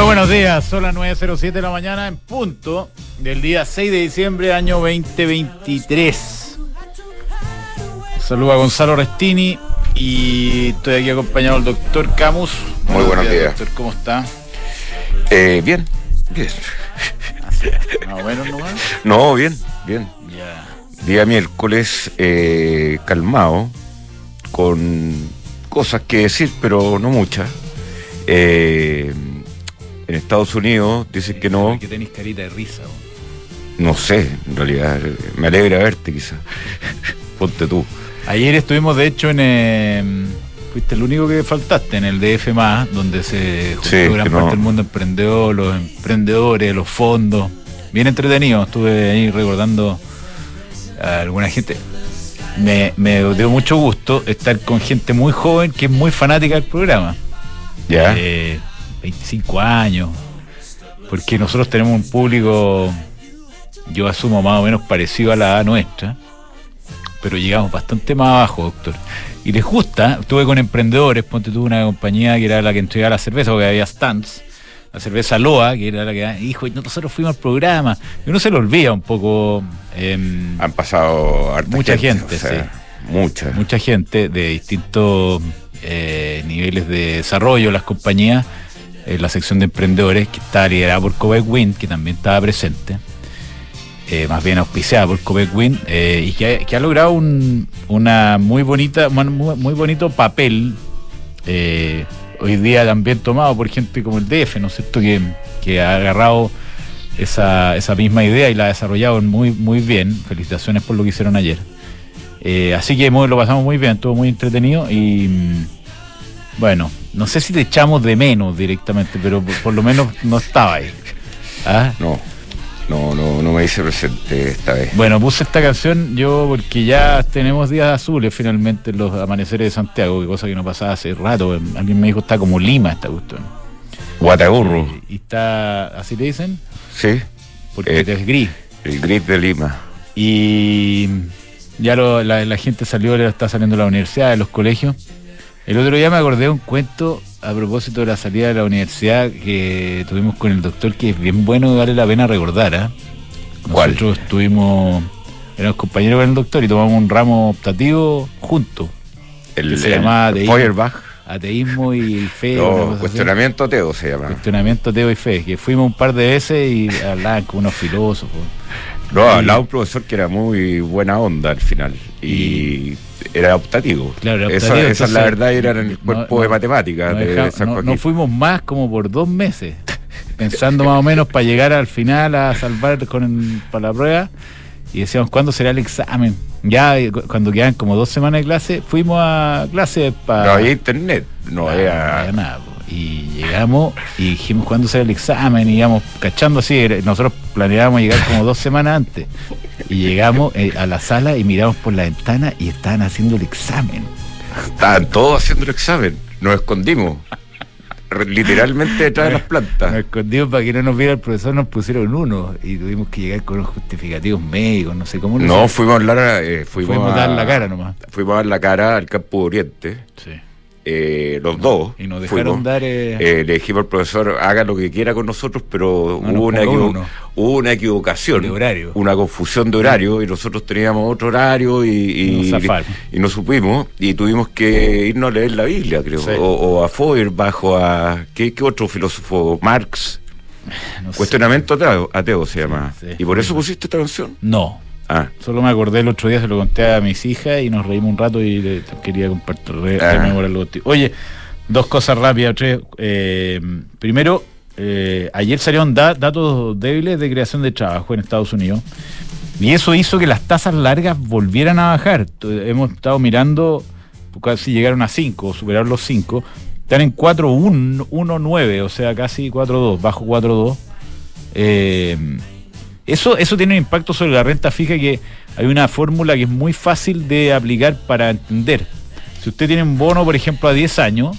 Muy buenos días, son las 9.07 de la mañana en punto del día 6 de diciembre año 2023. Saludo a Gonzalo Restini y estoy aquí acompañado del doctor Camus. Muy buenos días. Doctor, ¿cómo está? Eh, bien, bien. Más o menos nomás. No, bien, bien. Día miércoles eh, calmado, con cosas que decir, pero no muchas. Eh, en Estados Unidos dicen que no, Que tenéis carita de risa. no sé, en realidad, me alegra verte quizás. Ponte tú. Ayer estuvimos de hecho en... eh, fuiste el único que faltaste en el DF+, donde se juntó Sí, gran parte no. del mundo emprendedor, los emprendedores, los fondos. Bien entretenido, estuve ahí recordando a alguna gente. Me, me dio mucho gusto estar con gente muy joven que es muy fanática del programa. ¿Ya? Eh, 25 años. Porque nosotros tenemos un público, yo asumo más o menos parecido a la edad nuestra, pero llegamos bastante más abajo, doctor. Y les gusta, estuve con emprendedores, ponte tú una compañía que era la que entregaba la cerveza, porque había stands, la cerveza Loa, que era la que dijo, y nosotros fuimos al programa. Y uno se lo olvida un poco. em, Han pasado Mucha gente, Mucha. mucha gente de distintos eh, niveles de desarrollo, las compañías, en la sección de emprendedores, que está liderada por Covec Wind, que también estaba presente, eh, más bien auspiciada por Covec Wind, eh, y que ha, logrado un, una muy bonita, muy, bonito papel, eh, hoy día también tomado por gente como el DF, ¿no es cierto?, que, que ha agarrado esa, esa misma idea y la ha desarrollado muy, muy bien. Felicitaciones por lo que hicieron ayer. Eh, así que muy- lo pasamos muy bien, estuvo muy entretenido y mm, bueno, no sé si te echamos de menos directamente, pero por, por lo menos no estaba ahí. ¿Ah? No, no, no, no me hice presente esta vez. Bueno, puse esta canción yo porque ya tenemos días azules finalmente en los amaneceres de Santiago, que cosa que no pasaba hace rato. Alguien me dijo está como Lima esta cuestión. Guatagurro, Y está, así le dicen, sí, porque Eh. es gris. el gris de Lima. Y ya lo- la, la gente salió, está saliendo de la universidad, de los colegios. El otro día me acordé de un cuento a propósito de la salida de la universidad que tuvimos con el doctor, que es bien bueno y vale la pena recordar. ¿ah? ¿Cuál? Nosotros estuvimos, éramos compañeros con el doctor y tomamos un ramo optativo juntos. El, Que se llamaba de- Feuerbach. Ateísmo y fe. No, cosa así. cuestionamiento ateo se llama. Cuestionamiento, ateo y fe. Que fuimos un par de veces y hablaban con unos filósofos. No, hablaba un profesor que era muy buena onda al final. Y, era optativo. Claro, era optativo, esa es la verdad, era en el cuerpo no- de matemáticas no, de no- no fuimos más como por dos meses, pensando más o menos para llegar al final a salvar con para la prueba y decíamos cuándo será el examen. Ya eh, cu- cuando quedan como dos semanas de clase, fuimos a clase para No había internet, no había... nada. po. Y llegamos y dijimos cuándo será el examen y íbamos cachando así. Nosotros planeábamos llegar como dos semanas antes. Y llegamos eh, a la sala y miramos por la ventana y estaban haciendo el examen. Estaban todos haciendo el examen. Nos escondimos. Literalmente detrás de las Nos plantas. escondimos para que no nos viera el profesor, nos pusieron uno y tuvimos que llegar con unos justificativos médicos, no sé cómo. No, fuimos a hablar, eh, fuimos, Fuimos a dar la cara nomás. Fuimos a dar la cara al campo de Oriente, Sí. Eh, los dos. Y nos dejaron fuimos. dar. eh, Eh, le dijimos al profesor, haga lo que quiera con nosotros, pero No hubo, una uno. hubo una equivocación. De horario. Una confusión de horario y nosotros teníamos otro horario y, y, no supimos y tuvimos que irnos a leer la Biblia, creo. Sí. O, o a Feuerbach o a... ¿qué, qué otro filósofo? Marx. no. Cuestionamiento ateo, ateo se llama. sí. ¿Y por eso pusiste esta canción? No. Ah, Solo me acordé el otro día, se lo conté a mis hijas y nos reímos un rato y le- quería compartir, Ah. rememorarlo contigo. Oye, dos cosas rápidas, tres. Eh, primero, eh, ayer salieron da- datos débiles de creación de trabajo en Estados Unidos y eso hizo que las tasas largas volvieran a bajar. Hemos estado mirando, casi llegaron a 5, superaron los 5. Están en 4.119, o sea, casi 4.2, bajo 4.2. Eh, eso, eso tiene un impacto sobre la renta fija que hay una fórmula que es muy fácil de aplicar para entender. Si usted tiene un bono, por ejemplo, a 10 años,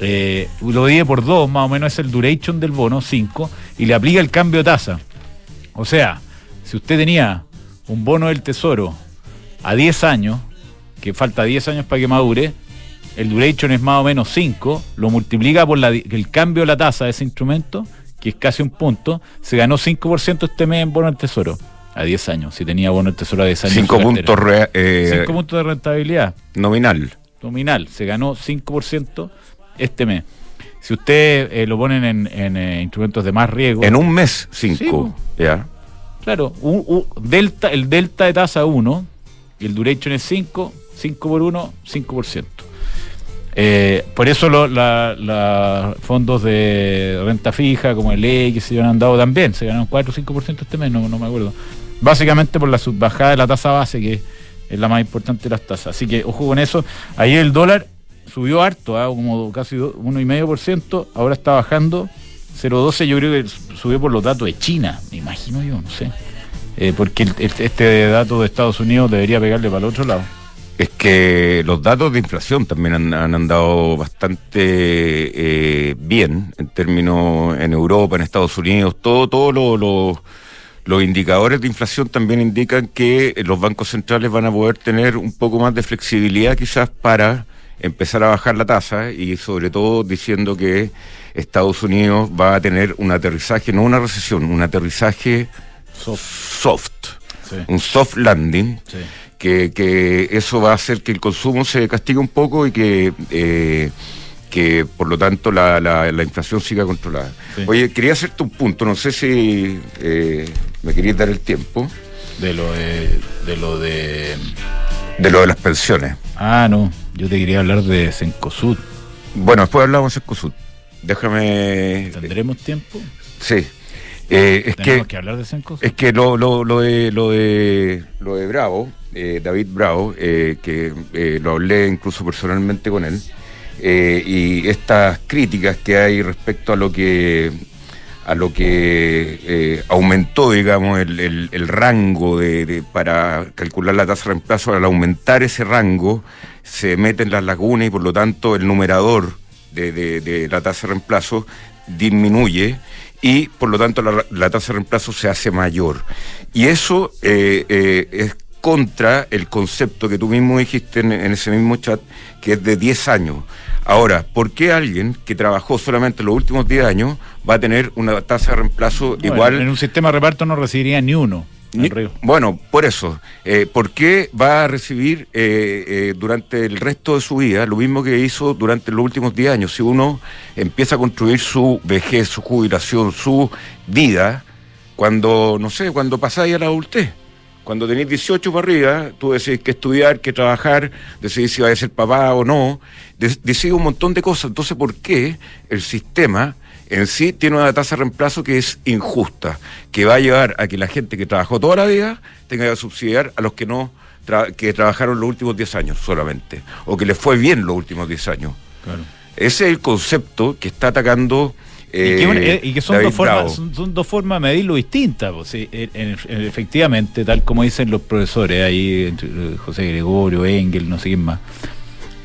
eh, lo divide por 2, más o menos es el duration del bono, 5, y le aplica el cambio de tasa. O sea, si usted tenía un bono del tesoro a 10 años, que falta 10 años para que madure, el duration es más o menos 5, lo multiplica por el cambio de la tasa de ese instrumento, que es casi un punto, se ganó 5% este mes en bono del tesoro a 10 años, si tenía bono del tesoro a 10 años. 5 puntos, eh, puntos de rentabilidad. Nominal. Nominal, se ganó 5% este mes. Si usted eh, lo ponen en, eh, instrumentos de más riesgo. En un mes, 5. ya. Claro, delta, el delta de tasa 1 y el duration es 5, 5 por 1, 5%. Eh, por eso los fondos de renta fija, como el X, se han dado también, se ganaron 4 o 5% este mes, no, no me acuerdo. Básicamente por la subbajada de la tasa base, que es la más importante de las tasas. Así que ojo con eso. Ahí el dólar subió harto, ¿ah? como casi 1,5%, ahora está bajando 0,12, yo creo que subió por los datos de China, me imagino yo, no sé. Eh, porque este dato de Estados Unidos debería pegarle para el otro lado. Es que los datos de inflación también han, andado bastante eh, bien en términos en Europa, en Estados Unidos, todo, todo los indicadores de inflación también indican que los bancos centrales van a poder tener un poco más de flexibilidad quizás para empezar a bajar la tasa y sobre todo diciendo que Estados Unidos va a tener un aterrizaje, no una recesión, un aterrizaje soft, un soft landing, que, que, eso va a hacer que el consumo se castigue un poco y que... Eh, que por lo tanto la, la, inflación siga controlada. Oye, quería hacerte un punto, no sé si eh, me querías dar el tiempo. De lo de, de lo de... De lo de las pensiones. Ah, no. Yo te quería hablar de Sencosud. Bueno, después hablamos de Sencosud. Déjame. ¿Tendremos tiempo? Sí. Eh, es que, que, hablar de. Es que lo, lo, lo, de, lo, de, lo de Bravo, eh, David Bravo, eh, que lo hablé incluso personalmente con él, y estas críticas que hay respecto a lo que a lo que aumentó, digamos, el, el, rango de, para calcular la tasa de reemplazo, al aumentar ese rango, se mete en las lagunas y por lo tanto el numerador de, la tasa de reemplazo disminuye y por lo tanto la, tasa de reemplazo se hace mayor. Y eso eh, eh, es contra el concepto que tú mismo dijiste en, ese mismo chat, que es de 10 años. Ahora, ¿por qué alguien que trabajó solamente los últimos 10 años va a tener una tasa de reemplazo igual? En un sistema de reparto no recibiría ni uno. Bueno, por eso. Eh, ¿Por qué va a recibir eh, eh, durante el resto de su vida lo mismo que hizo durante los últimos 10 años? Si uno empieza a construir su vejez, su jubilación, su vida, cuando, no sé, cuando pasáis a la adultez. Cuando tenéis 18 para arriba, tú decidís que estudiar, que trabajar, decidís si vais a ser papá o no, decidís un montón de cosas. Entonces, ¿por qué el sistema en sí tiene una tasa de reemplazo que es injusta, que va a llevar a que la gente que trabajó toda la vida tenga que subsidiar a los que no que trabajaron los últimos 10 años solamente, o que les fue bien los últimos 10 años. Ese es el concepto que está atacando. y, que, eh, son, dos formas, son, dos formas de medirlo distintas. Pues, efectivamente, tal como dicen los profesores ahí, eh, José Gregorio, Engel, no sé quién más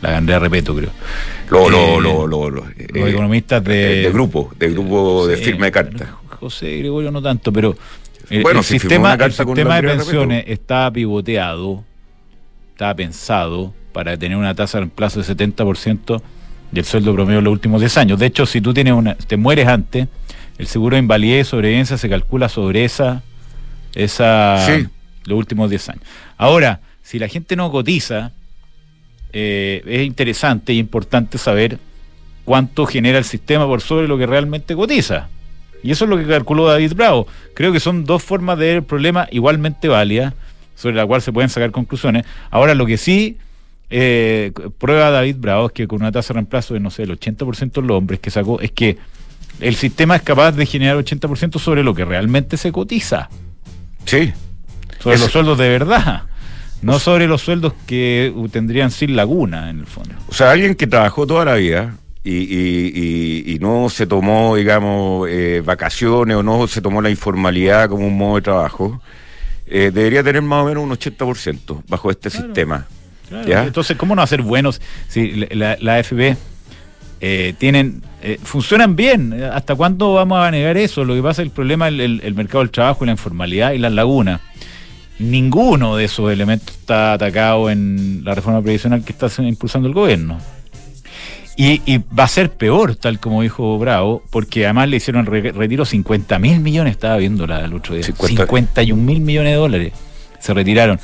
la Andrea Repeto, creo. Eh, los economistas de, de grupo, de grupo de firma de carta. José Gregorio no tanto, pero el, sistema, el sistema de pensiones está pivoteado, está pensado para tener una tasa de reemplazo de 70% del sueldo promedio de los últimos 10 años. De hecho, si tú tienes una, te mueres antes, el seguro de invalidez y sobrevivencia se calcula sobre esa, esa los últimos 10 años. Ahora, si la gente no cotiza, eh, es interesante y importante saber cuánto genera el sistema por sobre lo que realmente cotiza. Y eso es lo que calculó David Bravo. Creo que son dos formas de ver el problema igualmente válidas, sobre la cual se pueden sacar conclusiones. Ahora, lo que sí eh, prueba David Bravo es que con una tasa de reemplazo de, no sé, el 80% de los hombres que sacó, es que el sistema es capaz de generar 80% sobre lo que realmente se cotiza. Sí. Sobre los sueldos de verdad. No sobre los sueldos que tendrían sin laguna, en el fondo. O sea, alguien que trabajó toda la vida y, no se tomó, digamos, eh, vacaciones o no se tomó la informalidad como un modo de trabajo, eh, debería tener más o menos un 80% bajo este sistema. Entonces, ¿cómo no hacer buenos si la, la FB eh, tienen funcionan bien? ¿Hasta cuándo vamos a negar eso? Lo que pasa es el problema es el mercado del trabajo y la informalidad y las lagunas ninguno de esos elementos está atacado en la reforma previsional que está impulsando el gobierno. Y, y va a ser peor, tal como dijo Bravo, porque además le hicieron re- retiro 50 mil millones, estaba viendo la, el otro día. 50. 51 mil millones de dólares se retiraron.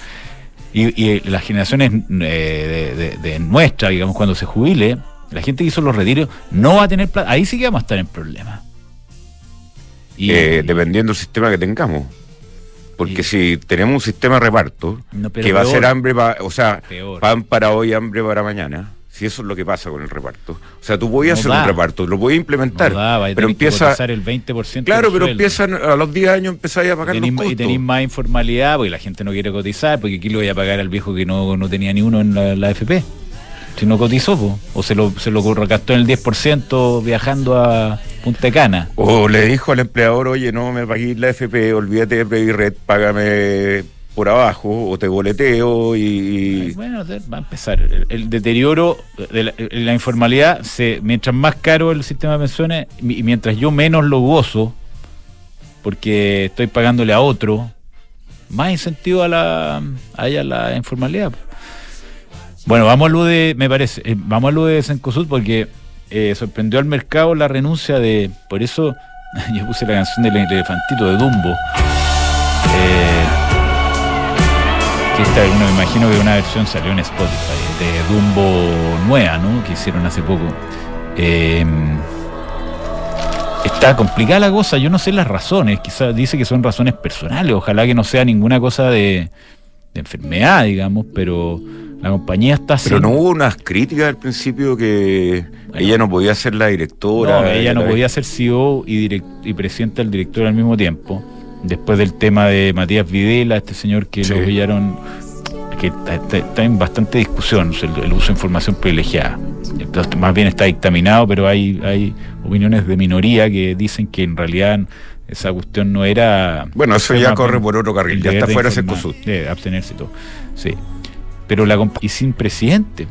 Y, y las generaciones eh, de, de, de nuestra, digamos, cuando se jubile, la gente que hizo los retiros no va a tener plata. Ahí sí que vamos a estar en problemas. Y- Eh, dependiendo del sistema que tengamos. Porque Y- si tenemos un sistema de reparto, No, que va a peor. ser hambre, pa- o sea, Peor. pan para hoy, hambre para mañana. Si eso es lo que pasa con el reparto. O sea, tú podías No hacer da. un reparto, lo podías implementar, no da, pero que empieza... cotizar el 20% Claro, pero empiezan a los 10 años empezáis a pagar Y los tenéis, y costos. tenéis más informalidad porque la gente no quiere cotizar, porque aquí lo voy a pagar al viejo que no, no tenía ni uno en la, la FP. Si no cotizó, po. o se lo, se lo recastó en el 10% viajando a Punta Cana. O le dijo al empleador, oye, no me paguéis la FP, olvídate de Previred, págame por abajo, o te boleteo y... Bueno, va a empezar. El, el deterioro de la, de la informalidad, se, mientras más caro el sistema de pensiones y mientras yo menos lo gozo, porque estoy pagándole a otro, más incentivo a la, a ella la informalidad. Bueno, vamos a lo de, me parece, eh, vamos a lo de Sencosud porque eh, sorprendió al mercado la renuncia de, por eso yo puse la canción del elefantito de Dumbo. Eh, que esta, uno me imagino que una versión salió en Spotify de Dumbo nueva, ¿no? Que hicieron hace poco. Eh, está complicada la cosa, yo no sé las razones, quizás dice que son razones personales, ojalá que no sea ninguna cosa de, de enfermedad, digamos, pero la compañía está Pero sin- no hubo unas críticas al principio que Bueno. ella no podía ser la directora. No, ella no la- podía ser CEO y, direct- y presidenta del director al mismo tiempo. Después del tema de Matías Videla, este señor que Sí. lo pillaron, que está, está- está en bastante discusión el, el uso de información privilegiada. Entonces, más bien está dictaminado, pero hay, hay opiniones de minoría que dicen que en realidad esa cuestión no era. Bueno, eso ya corre por otro carril, ya está fuera informar, Cencosud. De abstenerse y todo. Sí. Pero la y sin presidente.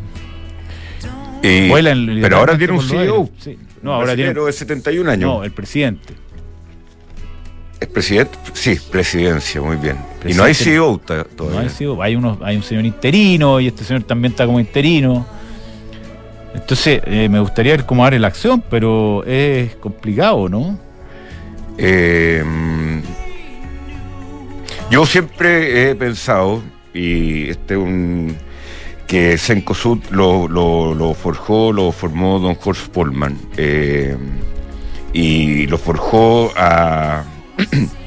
Pero ahora tiene un CEO. aires. Sí. No, ahora tiene. de 71 años. No, el presidente. ¿Es presidente? Sí, presidencia, muy bien. y no hay CEO ta- No todavía. hay, sido- hay, unos, hay un señor interino y este señor también está como interino. Entonces, eh, me gustaría ver cómo abre la acción, pero es complicado, ¿no? Eh, yo siempre he pensado, y este es un que Cencosud lo, lo, lo forjó, lo formó don Jorge Polman. eh, y lo forjó a,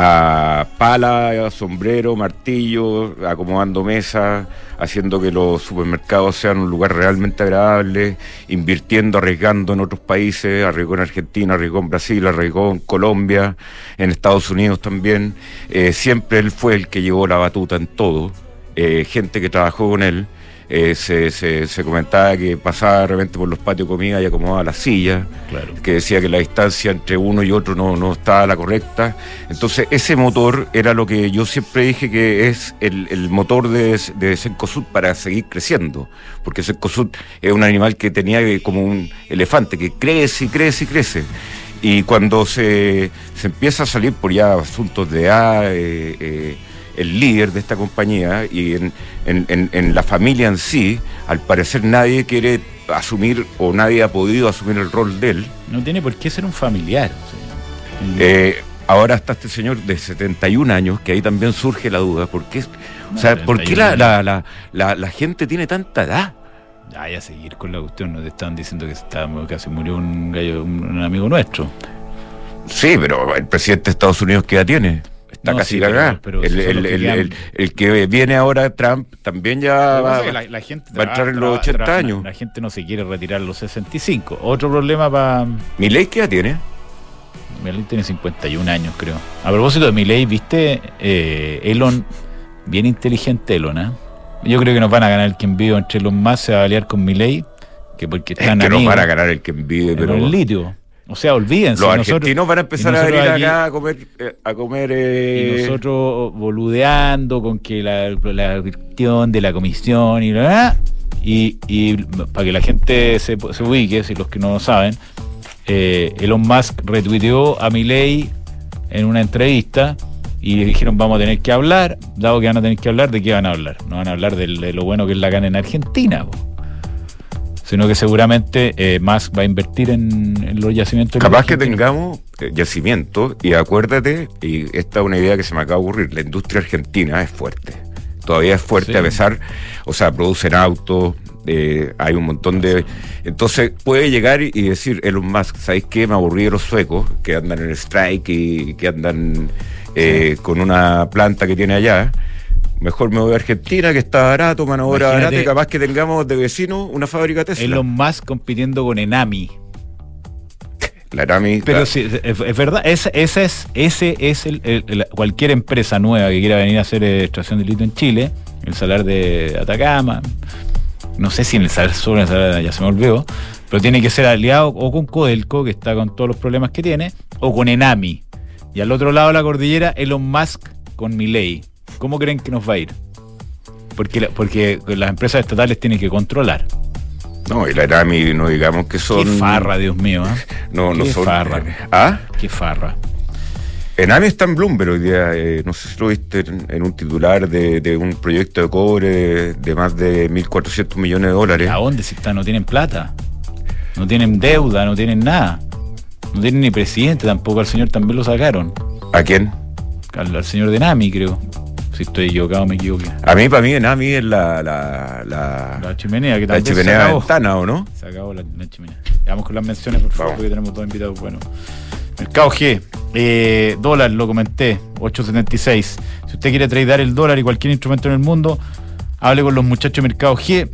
a pala, sombrero, martillo, acomodando mesas, haciendo que los supermercados sean un lugar realmente agradable, invirtiendo, arriesgando en otros países, arriesgó en Argentina, arriesgó en Brasil, arriesgó en Colombia, en Estados Unidos también. Eh, siempre él fue el que llevó la batuta en todo. Eh, gente que trabajó con él. Eh, se, se, se comentaba que pasaba de repente por los patios de comida y acomodaba las sillas Claro. que decía que la distancia entre uno y otro no, no estaba la correcta. Entonces, ese motor era lo que yo siempre dije que es el, el motor de, de para seguir creciendo. Porque Cencosud es un animal que tenía como un elefante, que crece y crece y crece. Y cuando se, se empieza a salir por ya asuntos de A, eh, eh, el líder de esta compañía y en, en- en- en la familia en sí, al parecer nadie quiere asumir o nadie ha podido asumir el rol de él. No tiene por qué ser un familiar. o sea, el- Eh, ahora está este señor de 71 años, que ahí también surge la duda, ¿por qué, o sea, ¿por qué la, 71 la, la, la- gente tiene tanta edad? Ay, a seguir con la cuestión, nos estaban diciendo que estaba, casi murió un gallo, un, un amigo nuestro. Sí, pero el presidente de Estados Unidos, ¿qué edad tiene? Está No, casi sí, cagada. pero el, que el- quedan. el- el que viene ahora, Trump, también ya que va, pasa es que la, la gente va a entrar en los 80 años. La gente no se quiere retirar a los 65. Otro problema para. ¿Milei qué edad tiene? Milei tiene 51 años, creo. A propósito de Milei, ¿viste? Eh, Elon, bien inteligente Elon, ¿eh? Yo creo que nos van a ganar el quien vivo entre los más, se va a aliar con Milei, que porque Es están que nos van a ganar el que envidia, en pero el litio. O sea, olvídense. los nosotros- argentinos van a empezar y a nosotros venir aquí- acá a comer, eh, a comer Y eh, nosotros boludeando con que la, la cuestión de la comisión y la y, y para que la gente se, se ubique, si los que no lo saben, eh, Elon Musk retuiteó a Milei en una entrevista y le dijeron vamos a tener que hablar, dado que van a tener que hablar, ¿de qué van a hablar? No van a hablar de, lo bueno que es la gana en Argentina. po. Sino que seguramente eh, más va a invertir en, los yacimientos. Capaz que tengamos eh, yacimientos y acuérdate, y esta es una idea que se me acaba de ocurrir, la industria argentina es fuerte. Todavía es fuerte a pesar, o sea, producen autos, eh, hay un montón de... Entonces puede llegar y decir Elon Musk, ¿sabéis qué? Me aburrí de los suecos que andan en el strike y que andan con una planta que tiene allá Mejor me voy a Argentina, que está barato, mano obra barata, y capaz que tengamos de vecino una fábrica Tesla. Elon Musk compitiendo con Enami. La Enami. Pero sí, es, verdad, ese, ese es, ese es el, cualquier empresa nueva que quiera venir a hacer extracción de litio en Chile, el salar de Atacama, no sé si en el salar sur, en el salar ya se me olvidó, pero tiene que ser aliado o con Codelco, que está con todos los problemas que tiene, o con Enami. Y al otro lado de la cordillera, Elon Musk con Milei. ¿Cómo creen que nos va a ir? Porque, porque las empresas estatales tienen que controlar. No, y la ERAMI no digamos que son. Qué farra, Dios mío. ¿eh? No, no son. Farra. ¿Ah? Qué farra. ENAMI está en Bloomberg hoy día, eh, no sé si lo viste en, un titular de, un proyecto de cobre de, más de 1.400 millones de dólares. ¿A dónde si está? No tienen plata, no tienen deuda, no tienen nada. No tienen ni presidente tampoco, al señor también lo sacaron. ¿A quién? Al, al señor de Nami, creo. Si estoy equivocado, me equivoqué. A mí, para mí, Enami es la, la, la, chimenea que La chimenea de ventana, ¿o no? Se acabó la, chimenea. Vamos con las menciones, por favor, porque tenemos dos invitados buenos. Mercado G, eh, dólar, lo comenté, 8.76. Si usted quiere tradear el dólar y cualquier instrumento en el mundo, hable con los muchachos de Mercado G,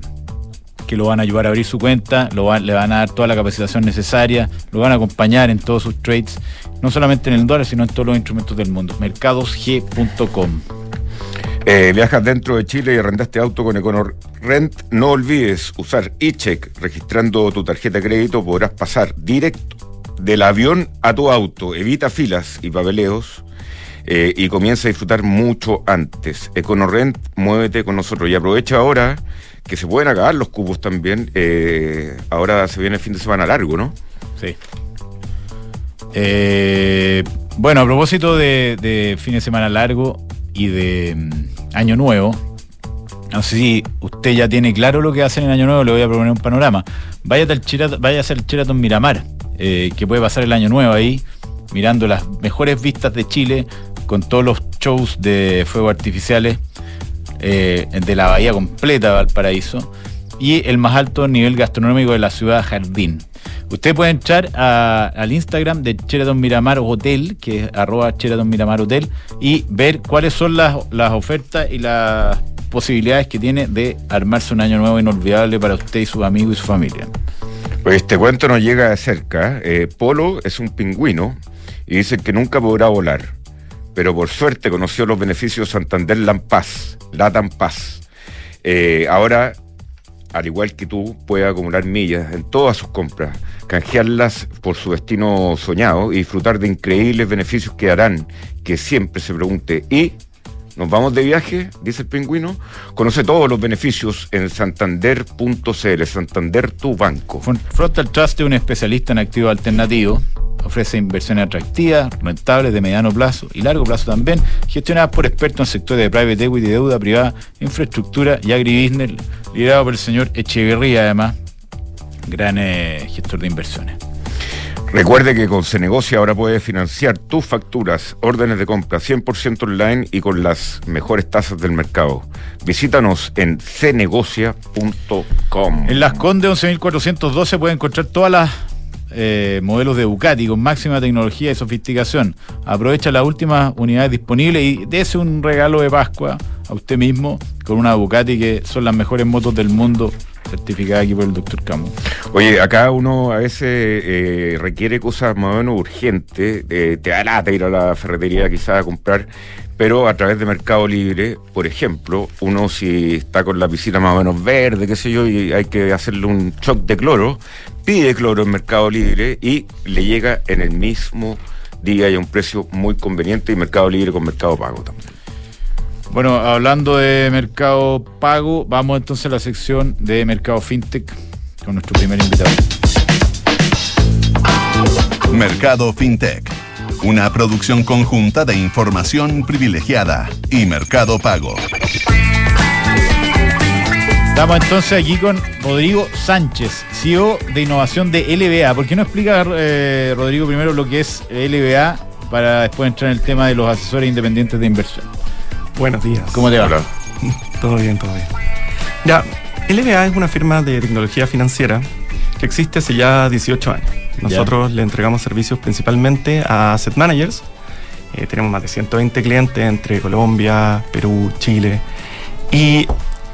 que lo van a ayudar a abrir su cuenta, lo le van a dar toda la capacitación necesaria, lo van a acompañar en todos sus trades, no solamente en el dólar, sino en todos los instrumentos del mundo. Mercadosg.com. Eh, viajas dentro de Chile y arrendaste auto con Econor Rent. No olvides usar eCheck. Registrando tu tarjeta de crédito podrás pasar directo del avión a tu auto. Evita filas y papeleos eh, y comienza a disfrutar mucho antes. Econor Rent, muévete con nosotros y aprovecha ahora que se pueden acabar los cubos también. Eh, ahora se viene el fin de semana largo, ¿no? Sí. bueno, a propósito de fin de semana largo, y de mm, Año Nuevo. No sé si usted ya tiene claro lo que hacen en Año Nuevo, le voy a proponer un panorama. Vaya, al vaya a hacer el Cheraton Miramar, eh, que puede pasar el Año Nuevo ahí, mirando las mejores vistas de Chile, con todos los shows de fuegos artificiales eh, de la bahía completa de Valparaíso, y el más alto nivel gastronómico de la ciudad Jardín. Usted puede entrar al Instagram de Sheraton Miramar Hotel, que es arroba Miramar Hotel, y ver cuáles son las, ofertas y las posibilidades que tiene de armarse un año nuevo inolvidable para usted y sus amigos y su familia. Pues este cuento nos llega de cerca. Eh, Polo es un pingüino y dice que nunca podrá volar, pero por suerte conoció los beneficios Santander Lampaz, Latam Paz. Eh, ahora al igual que tú, puede acumular millas en todas sus compras, canjearlas por su destino soñado y disfrutar de increíbles beneficios que harán que siempre se pregunte, ¿y nos vamos de viaje? Dice el pingüino. Conoce todos los beneficios en santander.cl, Santander tu banco. Frontal Trust es un especialista en activos alternativos ofrece inversiones atractivas, rentables de mediano plazo y largo plazo también, gestionadas por expertos en sectores de private equity, deuda privada, infraestructura y agribusiness, liderado por el señor Echeverría, además, gran eh, gestor de inversiones. Recuerde que con Cenegocia ahora puede financiar tus facturas, órdenes de compra 100% online y con las mejores tasas del mercado. Visítanos en cenegocia.com. En Las Condes 11.412 puede encontrar todas las eh, modelos de Ducati con máxima tecnología y sofisticación. Aprovecha las últimas unidades disponibles y dése un regalo de Pascua a usted mismo con una Ducati que son las mejores motos del mundo certificada aquí por el doctor Camus. Oye, acá uno a veces eh, requiere cosas más o menos urgentes, eh, te da lata ir a la ferretería quizás a comprar, pero a través de Mercado Libre, por ejemplo, uno si está con la piscina más o menos verde, qué sé yo, y hay que hacerle un shock de cloro, pide cloro en Mercado Libre y le llega en el mismo día y a un precio muy conveniente y Mercado Libre con Mercado Pago también. Bueno, hablando de Mercado Pago, vamos entonces a la sección de Mercado FinTech con nuestro primer invitado. Mercado FinTech, una producción conjunta de información privilegiada y Mercado Pago. Estamos entonces aquí con Rodrigo Sánchez, CEO de innovación de LBA. ¿Por qué no explica, eh, Rodrigo, primero lo que es LBA para después entrar en el tema de los asesores independientes de inversión? Buenos días. ¿Cómo te va? Hola. Todo bien, todo bien. Ya, LBA es una firma de tecnología financiera que existe hace ya 18 años. Nosotros le entregamos servicios principalmente a asset managers. Eh, tenemos más de 120 clientes entre Colombia, Perú, Chile. Y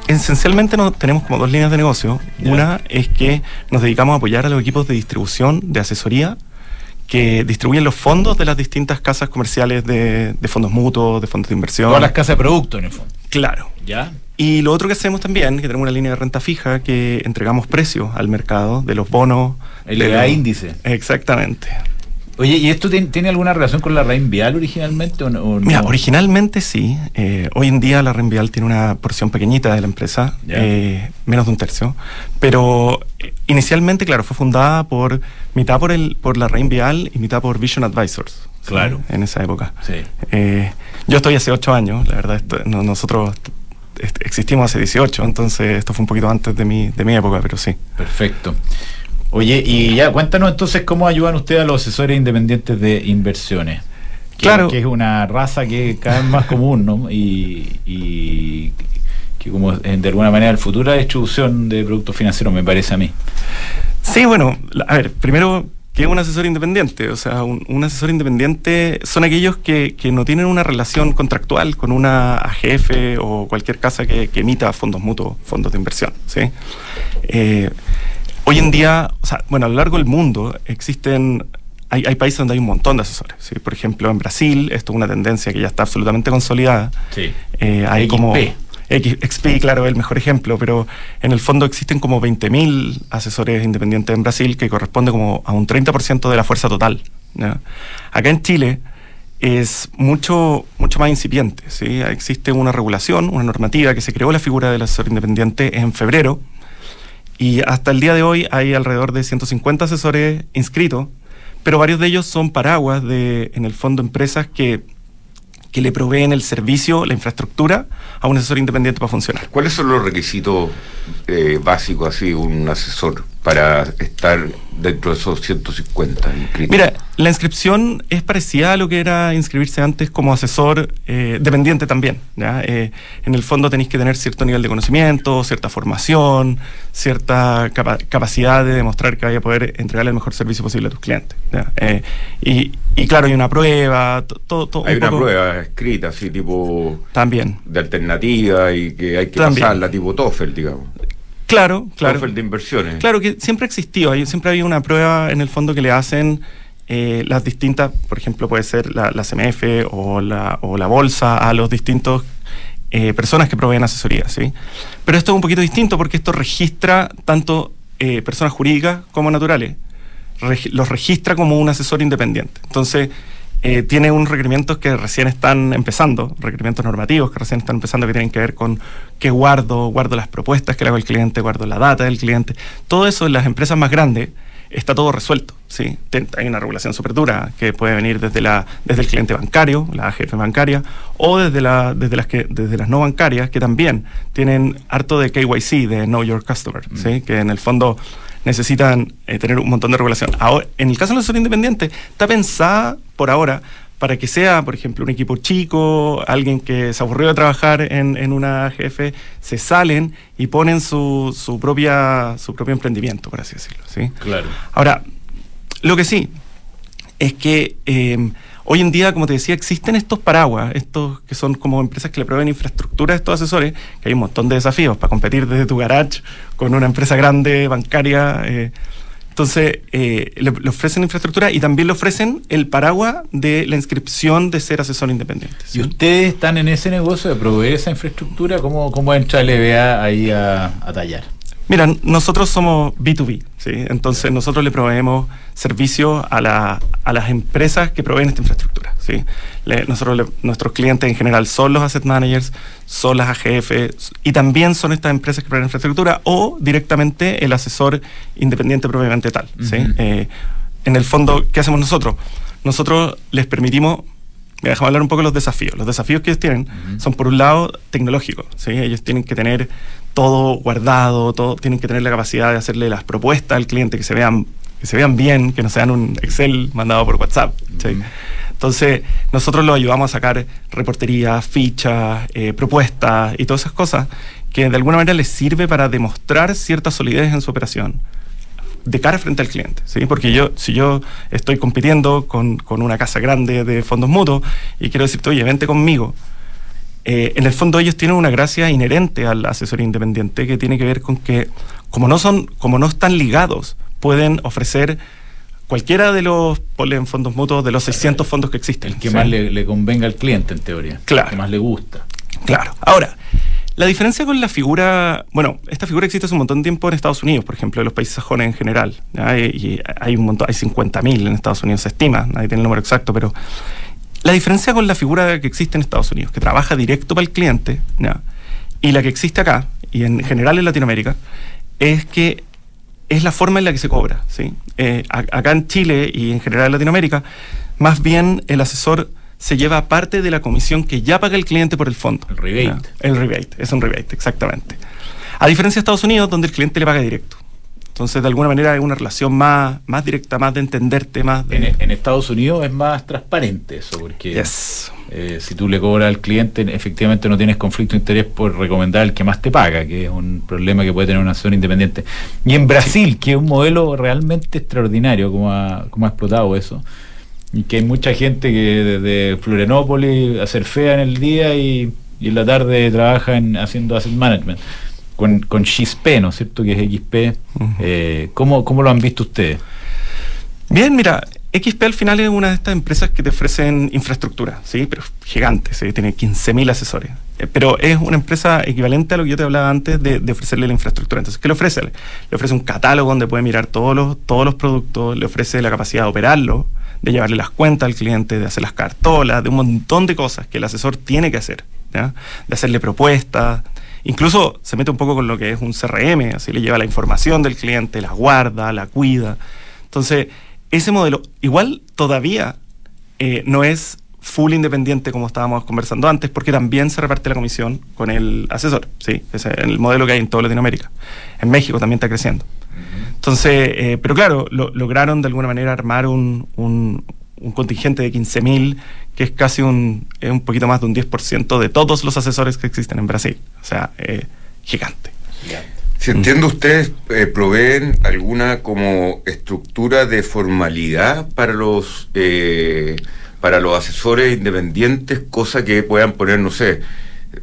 esencialmente no, tenemos como dos líneas de negocio. Ya. Una es que nos dedicamos a apoyar a los equipos de distribución, de asesoría, que distribuyen los fondos de las distintas casas comerciales de, de fondos mutuos, de fondos de inversión. Todas las casas de producto, en el fondo. Claro. ¿Ya? Y lo otro que hacemos también, que tenemos una línea de renta fija, que entregamos precios al mercado de los bonos. de LBA los- índice. Exactamente. Oye, ¿y esto tiene, tiene alguna relación con la raíz vial originalmente o no? o no? Mira, originalmente sí. Eh, hoy en día la Renvial tiene una porción pequeñita de la empresa, eh, menos de un tercio. Pero eh, inicialmente, claro, fue fundada por mitad por, el, por la Renvial y mitad por Vision Advisors. ¿sí? Claro. En esa época. Sí. Eh, yo estoy hace ocho años, la verdad, esto- no- nosotros existimos hace 18, entonces esto fue un poquito antes de mi, de mi época, pero sí. Perfecto. Oye, y ya, cuéntanos entonces cómo ayudan ustedes a los asesores independientes de inversiones. Que, Claro. Que es una raza que es cada vez más común, ¿no? Y, y que como de alguna manera el futuro de distribución de productos financieros, me parece a mí. Sí, bueno, la- a ver, primero, ¿qué es un asesor independiente? O sea, un, un asesor independiente son aquellos que, que no tienen una relación contractual con una AGF o cualquier casa que, que emita fondos mutuos, fondos de inversión, ¿sí? Eh, hoy en día, o sea, bueno, a lo largo del mundo existen... Hay, hay países donde hay un montón de asesores. ¿sí? Por ejemplo, en Brasil, esto es una tendencia que ya está absolutamente consolidada. Sí. Eh, hay XP. como X- XP, claro, es el mejor ejemplo, pero en el fondo existen como 20.000 asesores independientes en Brasil que corresponde como a un 30% de la fuerza total. Acá en Chile es mucho, mucho más incipiente. ¿sí? Existe una regulación, una normativa que se creó la figura del asesor independiente en febrero y hasta el día de hoy hay alrededor de 150 asesores inscritos, pero varios de ellos son paraguas de, en el fondo, empresas que, que le proveen el servicio, la infraestructura a un asesor independiente para funcionar. ¿Cuáles son los requisitos eh, básicos, así, un asesor para estar dentro de esos 150 inscritos? Mira, la inscripción es parecida a lo que era inscribirse antes como asesor eh, dependiente también. ¿ya? Eh, en el fondo tenéis que tener cierto nivel de conocimiento, cierta formación, cierta capa- capacidad de demostrar que vaya a poder entregarle el mejor servicio posible a tus clientes. ¿ya? Eh, y, y claro, hay una prueba, to- todo, todo Hay un una poco- prueba escrita, así, tipo También. de alternativa y que hay que También. pasarla, tipo TOEFL, digamos. Claro, claro. De inversiones. Claro que siempre hay- siempre había una prueba en el fondo que le hacen eh, las distintas, por ejemplo, puede ser la, la CMF o la, o la bolsa a los distintos eh, personas que proveen asesoría, ¿sí? Pero esto es un poquito distinto porque esto registra tanto eh, personas jurídicas como naturales, los registra como un asesor independiente. Entonces, eh, tiene unos requerimientos que recién están empezando, requerimientos normativos que recién están empezando, que tienen que ver con qué guardo, guardo las propuestas que le hago al cliente, guardo la data del cliente. Todo eso en las empresas más grandes está todo resuelto. ¿sí? Hay una regulación súper dura que puede venir desde, la, desde el cliente bancario, la AGF bancaria, o desde, la, desde, las que, desde las no bancarias, que también tienen harto de KYC, de Know Your Customer, ¿sí? que en el fondo necesitan eh, tener un montón de regulación. Ahora, en el caso del asesor independiente, está pensada por ahora para que sea, por ejemplo, un equipo chico, alguien que se aburrió de trabajar en, en una AGF, se salen y ponen su, su, propia, su propio emprendimiento, por así decirlo. ¿sí? Claro. Ahora, lo que sí es que eh, hoy en día, como te decía, existen estos paraguas, estos que son como empresas que le proveen infraestructura a estos asesores, que hay un montón de desafíos para competir desde tu garage con una empresa grande, bancaria. eh, entonces, eh, le, ofrecen infraestructura y también le ofrecen el paraguas de la inscripción de ser asesor independiente. ¿Y ustedes están en ese negocio de proveer esa infraestructura? ¿Cómo, cómo entra LBA ahí a, a tallar? Mira, nosotros somos B2B, ¿sí? Entonces nosotros le proveemos servicios a, la- a las empresas que proveen esta infraestructura, ¿sí? Le- nosotros le- nuestros clientes en general son los asset managers, son las AGF y también son estas empresas que proveen infraestructura o directamente el asesor independiente propiamente tal, ¿sí? Ujú. Eh, en el fondo, ¿qué hacemos nosotros? Nosotros les permitimos Mira, déjame hablar un poco de los desafíos. Los desafíos que ellos tienen Ujú. son, por un lado, tecnológicos. ¿sí? Ellos tienen que tener todo guardado, todo, tienen que tener la capacidad de hacerle las propuestas al cliente que se vean, que se vean bien, que no sean un Excel mandado por WhatsApp. Entonces, nosotros lo ayudamos a sacar reportería, fichas, eh, propuestas y todas esas cosas que de alguna manera les sirve para demostrar cierta solidez en su operación de cara frente al cliente, ¿sí? Porque yo, si yo estoy compitiendo con, con una casa grande de fondos mutuos y quiero decirte, oye, vente conmigo, eh, en el fondo ellos tienen una gracia inherente al asesor independiente que tiene que ver con que como no son, como no están ligados, pueden ofrecer cualquiera de los en fondos mutuos de los 600 fondos que existen. El que más le, convenga al cliente, en teoría. Claro. El que más le gusta. Claro. Ahora, la diferencia con la figura, bueno, esta figura existe hace un montón de tiempo en Estados Unidos, por ejemplo, en los países sajones en general. Y hay un montón, hay 50.000 en Estados Unidos, se estima, nadie tiene el número exacto, pero la diferencia con la figura que existe en Estados Unidos, que trabaja directo para el cliente, y la que existe acá, y en general en Latinoamérica, es que es la forma en la que se cobra. ¿sí? Eh, acá en Chile y en general en Latinoamérica, más bien el asesor se lleva parte de la comisión que ya paga el cliente por el fondo. El rebate. El rebate, es un rebate, exactamente. A diferencia de Estados Unidos, donde el cliente le paga directo. Entonces, de alguna manera, hay una relación más, más directa, más de entenderte, más de... En, Estados Unidos es más transparente eso, porque eh, si tú le cobras al cliente, efectivamente no tienes conflicto de interés por recomendar al que más te paga, que es un problema que puede tener una zona independiente. Y en Brasil, que es un modelo realmente extraordinario, como ha, como ha explotado eso, y que hay mucha gente que desde Florianópolis hacer fea en el día y, en la tarde trabaja en, haciendo asset management con, con XP, ¿no es cierto? Que es XP. Eh, ¿cómo, lo han visto ustedes? Bien, mira, XP al final es una de estas empresas que te ofrecen infraestructura, ¿sí? Pero gigante, ¿sí? Tiene 15.000 asesores. Eh, pero es una empresa equivalente a lo que yo te hablaba antes de, ofrecerle la infraestructura. Entonces, ¿qué le ofrece? Le ofrece un catálogo donde puede mirar todos los, todos los productos, le ofrece la capacidad de operarlo, de llevarle las cuentas al cliente, de hacer las cartolas, de un montón de cosas que el asesor tiene que hacer, ¿ya? De hacerle propuestas, Incluso se mete un poco con lo que es un CRM, así le lleva la información del cliente, la guarda, la cuida. Entonces, ese modelo igual todavía eh, no es full independiente como estábamos conversando antes, porque también se reparte la comisión con el asesor, ¿sí? Es el modelo que hay en toda Latinoamérica. En México también está creciendo. Entonces, eh, pero claro, lograron de alguna manera armar un, un, un contingente de 15.000 que es casi un, un poquito más de un 10% de todos los asesores que existen en Brasil. O sea, eh, gigante. Si entiendo, ustedes eh, proveen alguna como estructura de formalidad para los eh, para los asesores independientes, cosa que puedan poner, no sé,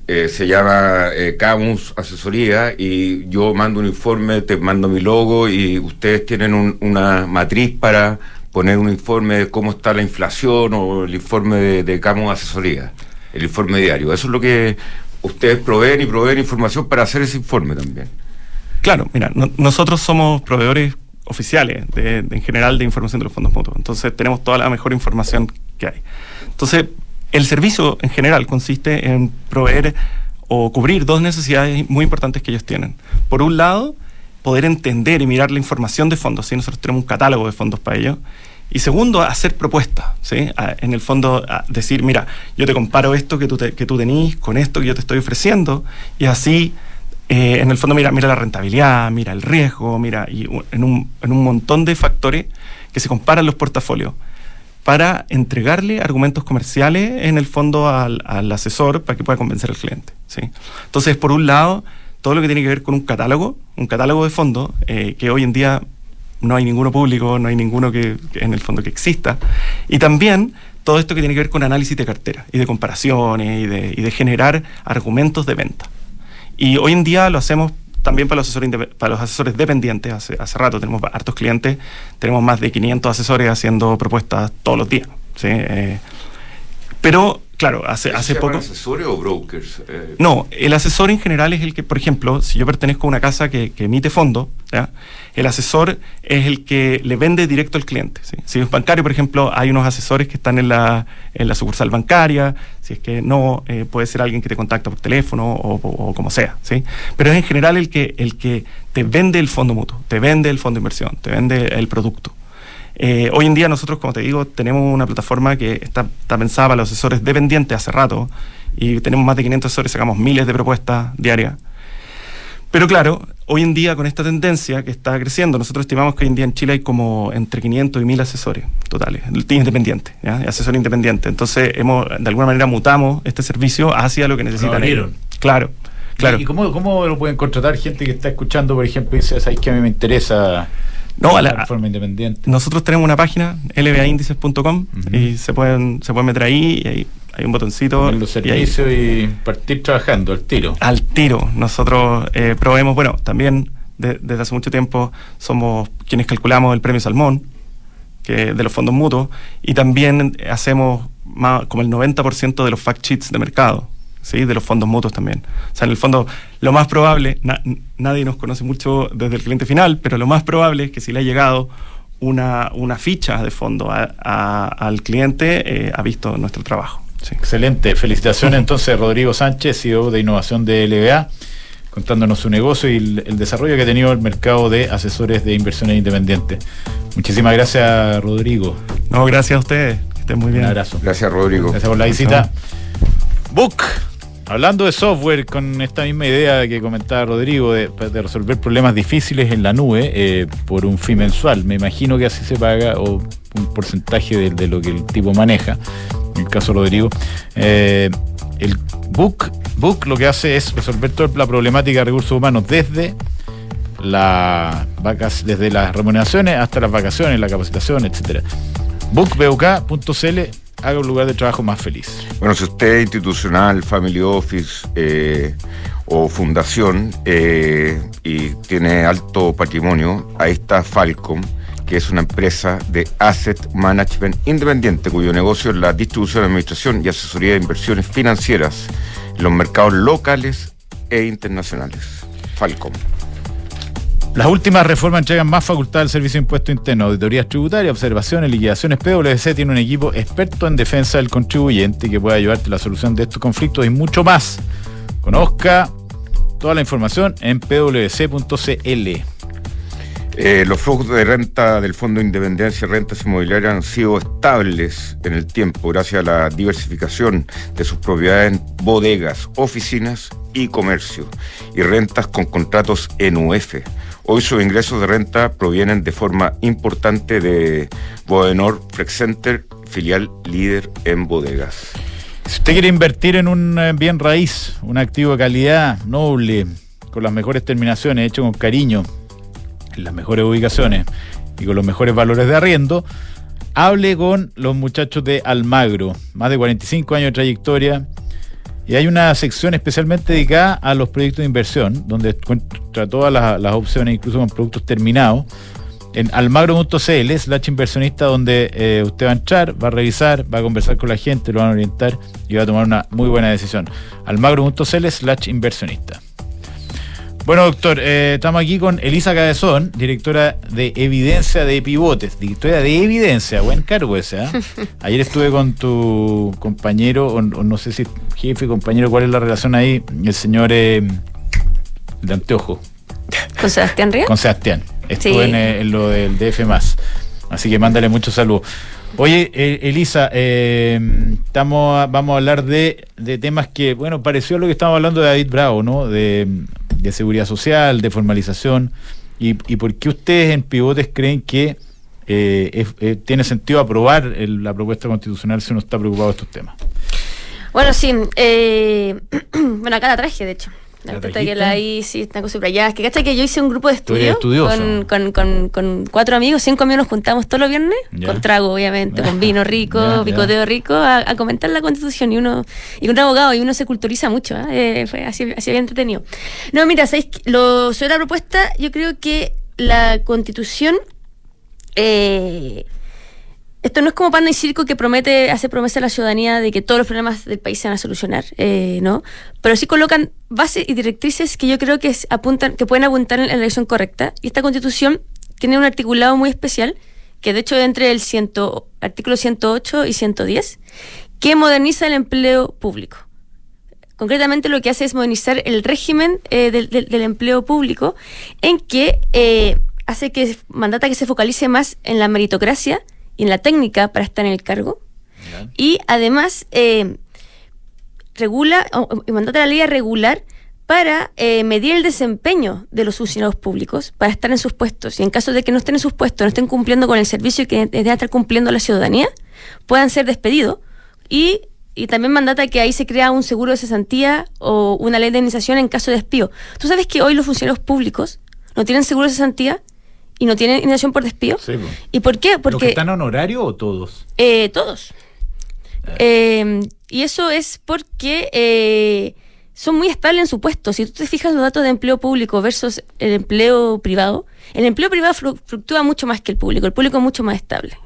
se llama Camus Asesoría y yo mando un informe, te mando mi logo y ustedes tienen una matriz para poner un informe de cómo está la inflación o el informe de, de Asesoría, el informe diario. Eso es lo que ustedes proveen y proveen información para hacer ese informe también. Claro, mira, nosotros somos proveedores oficiales de, en general de información de los fondos mutuos, entonces tenemos toda la mejor información que hay. Entonces, el servicio en general consiste en proveer o cubrir dos necesidades muy importantes que ellos tienen. Por un lado, poder entender y mirar la información de fondos. ¿sí? Nosotros tenemos un catálogo de fondos para ello. Y segundo, hacer propuestas. ¿sí? en el fondo, decir, mira, yo te comparo esto que tú, que tú tenís con esto que yo te estoy ofreciendo. Y así, eh, en el fondo, mira, mira la rentabilidad, mira el riesgo, mira, y en un, en un montón de factores que se comparan los portafolios para entregarle argumentos comerciales en el fondo al, al asesor para que pueda convencer al cliente. ¿sí? Entonces, por un lado, todo lo que tiene que ver con un catálogo, un catálogo de fondos, eh, que hoy en día no hay ninguno público, no hay ninguno que, en el fondo que exista. Y también todo esto que tiene que ver con análisis de cartera y de comparaciones y de, generar argumentos de venta. Y hoy en día lo hacemos también para los asesores, para los asesores dependientes. Hace, hace rato tenemos hartos clientes, tenemos más de 500 asesores haciendo propuestas todos los días. ¿sí? Eh, pero Claro, hace, hace poco. asesores o brokers? Eh, no, el asesor en general es el que, por ejemplo, si yo pertenezco a una casa que, emite fondo, el asesor es el que le vende directo al cliente. Si es bancario, por ejemplo, hay unos asesores que están en la, en la sucursal bancaria, si es que no, eh, puede ser alguien que te contacta por teléfono o, como sea. ¿sí? Pero es en general el que, el que te vende el fondo mutuo, te vende el fondo de inversión, te vende el producto. Eh, hoy en día nosotros, como te digo, tenemos una plataforma que está, pensada para los asesores dependientes hace rato y tenemos más de 500 asesores, sacamos miles de propuestas diarias. Pero claro, hoy en día con esta tendencia que está creciendo, nosotros estimamos que hoy en día en Chile hay como entre 500 y 1000 asesores totales, independientes, ¿ya? asesor independiente. Entonces, hemos, de alguna manera mutamos este servicio hacia lo que necesitan ellos. Claro. Claro. ¿Y cómo, cómo lo pueden contratar gente que está escuchando, por ejemplo, y dice, ¿sabes que a mí me interesa no, la, forma independiente? Nosotros tenemos una página, lbaindices.com, y se pueden, se pueden meter ahí y ahí hay un botoncito. En los servicios y, partir trabajando al tiro. Al tiro. Nosotros eh, proveemos, bueno, también desde hace mucho tiempo somos quienes calculamos el premio Salmón, que de los fondos mutuos, y también hacemos más, como el 90% de los fact sheets de mercado. ¿Sí? de los fondos mutuos también. O sea, en el fondo, lo más probable, nadie nos conoce mucho desde el cliente final, pero lo más probable es que si le ha llegado una, una ficha de fondo al cliente, eh, ha visto nuestro trabajo. Excelente. Felicitaciones entonces Rodrigo Sánchez, CEO de innovación de LBA, contándonos su negocio y el, desarrollo que ha tenido el mercado de asesores de inversiones independientes. Muchísimas gracias, Rodrigo. No, gracias a ustedes. Que estén muy bien. Un abrazo. Gracias, Rodrigo. Gracias por la visita. Book. Hablando de software, con esta misma idea que comentaba Rodrigo, de, resolver problemas difíciles en la nube eh, por un fee mensual, me imagino que así se paga o un porcentaje de, lo que el tipo maneja, en el caso Rodrigo. Eh, el Book, Book lo que hace es resolver toda la problemática de recursos humanos desde la desde las remuneraciones hasta las vacaciones, la capacitación, etcétera. Bookbuk.cl haga un lugar de trabajo más feliz. Bueno, si usted es institucional, family office eh, o fundación eh, y tiene alto patrimonio, ahí está Falcom, que es una empresa de asset management independiente cuyo negocio es la distribución, administración y asesoría de inversiones financieras en los mercados locales e internacionales. Falcom. Las últimas reformas entregan más facultad al Servicio de Impuesto Interno, auditorías tributarias, observaciones, liquidaciones. PwC tiene un equipo experto en defensa del contribuyente que puede ayudarte a la solución de estos conflictos y mucho más. Conozca toda la información en pwc.cl. Eh, los flujos de renta del Fondo de Independencia y Rentas Inmobiliarias han sido estables en el tiempo gracias a la diversificación de sus propiedades en bodegas, oficinas y comercio y rentas con contratos en UF Hoy sus ingresos de renta provienen de forma importante de Bodenor Flex Center, filial líder en bodegas. Si usted quiere invertir en un eh, bien raíz, un activo de calidad, noble, con las mejores terminaciones, hecho con cariño, en las mejores ubicaciones y con los mejores valores de arriendo, hable con los muchachos de Almagro, más de 45 años de trayectoria, y hay una sección especialmente dedicada a los proyectos de inversión, donde encuentra todas las, opciones, incluso con productos terminados. En almagro.cl, slash inversionista, donde eh, usted va a entrar, va a revisar, va a conversar con la gente, lo van a orientar y va a tomar una muy buena decisión. almagro.cl, slash inversionista. Bueno, doctor, eh, estamos aquí con Elisa Cabezón, directora de Evidencia de Pivotes. Directora de Evidencia, buen cargo ese, ¿eh? Ayer estuve con tu compañero, o, no sé si jefe, compañero, ¿cuál es la relación ahí? El señor eh, de anteojo. ¿Con Sebastián Ríos? Con Sebastián. Estuve eh, en, lo del DF. Así que mándale mucho saludos. Oye, Elisa, estamos, vamos a hablar de, de, temas que, bueno, pareció a lo que estábamos hablando de David Bravo, ¿no? De, de seguridad social, de formalización. ¿Y, y por qué ustedes en Pivotes creen que eh, eh, tiene sentido aprobar la propuesta constitucional si uno está preocupado de estos temas? Bueno, sí. Eh, bueno, acá la traje, de hecho. La que la sí, está cosa allá. Es que cacha que yo hice un grupo de estudio con, con, con, cuatro amigos, cinco amigos nos juntamos todos los viernes, con trago, obviamente, con vino rico, picoteo rico, a, comentar la constitución y uno, y un abogado, y uno se culturiza mucho, ¿eh? fue así, así bien entretenido. No, mira, ¿sabéis? Lo, sobre la propuesta, yo creo que la constitución eh, esto no es como pan y circo que promete, hace promesa a la ciudadanía de que todos los problemas del país se van a solucionar, eh, ¿no? Pero sí colocan bases y directrices que yo creo que apuntan, que pueden apuntar en la dirección correcta. Y esta constitución tiene un articulado muy especial, que de hecho es entre el ciento, artículo 108 y 110, que moderniza el empleo público. Concretamente lo que hace es modernizar el régimen eh, del, empleo público, en que eh, hace que mandata que se focalice más en la meritocracia, y en la técnica para estar en el cargo. Y además eh, regula, y mandata la ley a regular para eh, medir el desempeño de los funcionarios públicos, para estar en sus puestos. Y en caso de que no estén en sus puestos, no estén cumpliendo con el servicio que deben estar cumpliendo la ciudadanía, puedan ser despedidos. Y, y, también mandata que ahí se crea un seguro de cesantía o una ley de indemnización en caso de despido. Tú sabes que hoy los funcionarios públicos no tienen seguro de cesantía y no tienen indemnización por despido. Sí, ¿Y por qué? Porque, ¿Los que están honorario o todos? Eh, todos. Ah. Eh, y eso es porque eh, son muy estables en su puesto. Si tú te fijas los datos de empleo público versus el empleo privado, el empleo privado fluctúa mucho más que el público, el público es mucho más estable.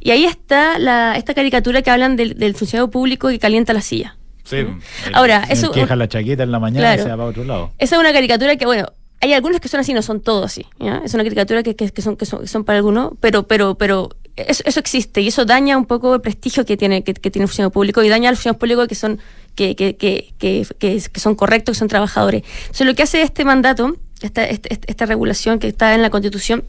Y ahí está la, esta caricatura que hablan del, funcionario público que calienta la silla. Sí, Ahora, eso. Queja la chaqueta en la mañana y se va para otro lado. Esa es una caricatura que, bueno, hay algunos que son así, no son todos así. Es una caricatura que, que, son, que, son, para algunos, pero, pero, pero eso, eso, existe y eso daña un poco el prestigio que tiene, que, tiene el funcionario público y daña a los funcionarios públicos que son que, que, que, que, son correctos, que son trabajadores. Entonces, lo que hace este mandato, esta, esta, esta regulación que está en la Constitución,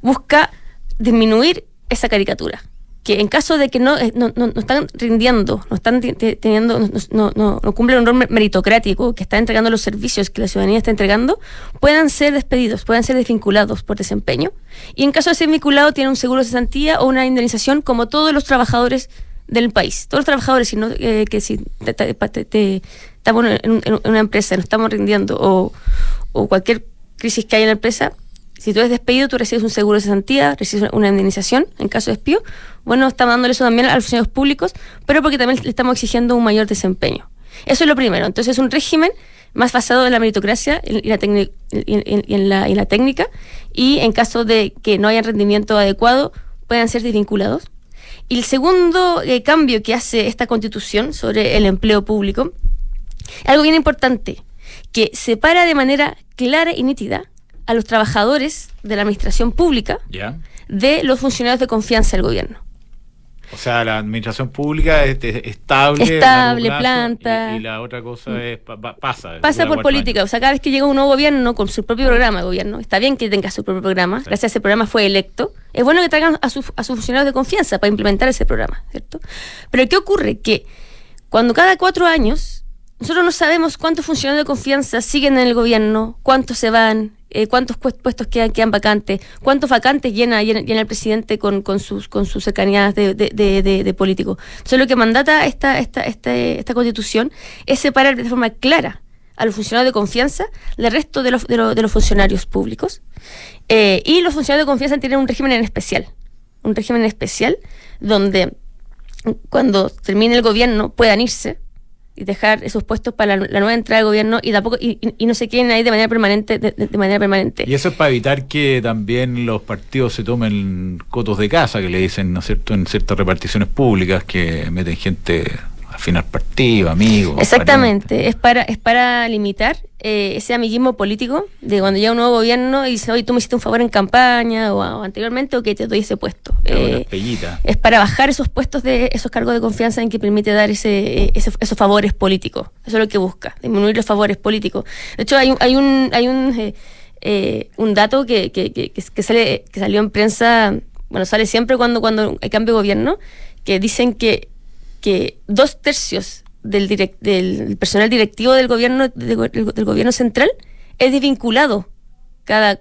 busca disminuir esa caricatura que en caso de que no, eh, no, no, están rindiendo, no están teniendo, no, no, no, cumplen un rol meritocrático, que están entregando los servicios que la ciudadanía está entregando, puedan ser despedidos, puedan ser desvinculados por desempeño. Y en caso de ser vinculado, tienen un seguro de cesantía o una indemnización como todos los trabajadores del país. Todos los trabajadores, si eh, que si estamos en, una empresa, no estamos rindiendo o, o cualquier crisis que haya en la empresa, si tú eres despedido, tú recibes un seguro de cesantía, recibes una indemnización en caso de despido. Bueno, estamos dándole eso también a los funcionarios públicos, pero porque también le estamos exigiendo un mayor desempeño. Eso es lo primero. Entonces, es un régimen más basado en la meritocracia y, la, en, la, técnica, y en caso de que no haya rendimiento adecuado, puedan ser desvinculados. Y el segundo eh, cambio que hace esta constitución sobre el empleo público, algo bien importante, que separa de manera clara y nítida a los trabajadores de la administración pública de los funcionarios de confianza del gobierno. O sea, la administración pública es, estable. Estable, planta. Y, la otra cosa es pasa. Pasa por política. O sea, cada vez que llega un nuevo gobierno con su propio programa de gobierno, está bien que tenga su propio programa, gracias a ese programa fue electo, es bueno que traigan a, sus funcionarios de confianza para implementar ese programa, ¿cierto? Pero ¿qué ocurre? Que cuando cada cuatro años, nosotros no sabemos cuántos funcionarios de confianza siguen en el gobierno, cuántos se van, eh, cuántos puestos quedan, quedan vacantes, cuántos vacantes llena, llena, el presidente con, con, sus, con sus cercanías de, de, de, de políticos. Entonces lo que mandata esta, esta, esta, esta constitución es separar de forma clara a los funcionarios de confianza del resto de los, de, los, funcionarios públicos. Eh, y los funcionarios de confianza tienen un régimen en especial, un régimen especial donde cuando termine el gobierno puedan irse y dejar esos puestos para la, nueva entrada del gobierno y tampoco y, y, no se queden ahí de manera permanente de, manera permanente. Y eso es para evitar que también los partidos se tomen cotos de casa que le dicen no es cierto en ciertas reparticiones públicas que meten gente final partido, amigos. Exactamente, es para, es para limitar eh, ese amiguismo político de cuando llega un nuevo gobierno y dice, oye, tú me hiciste un favor en campaña o, anteriormente o que te doy ese puesto. Eh, es para bajar esos puestos de esos cargos de confianza en que permite dar ese, esos favores políticos. Eso es lo que busca, disminuir los favores políticos. De hecho, hay un, hay un, hay un, eh, un dato que, que, que, que, sale, que salió en prensa, bueno, sale siempre cuando, cuando hay cambio de gobierno, que dicen que que dos tercios del, del personal directivo del gobierno, del, gobierno central es desvinculado cada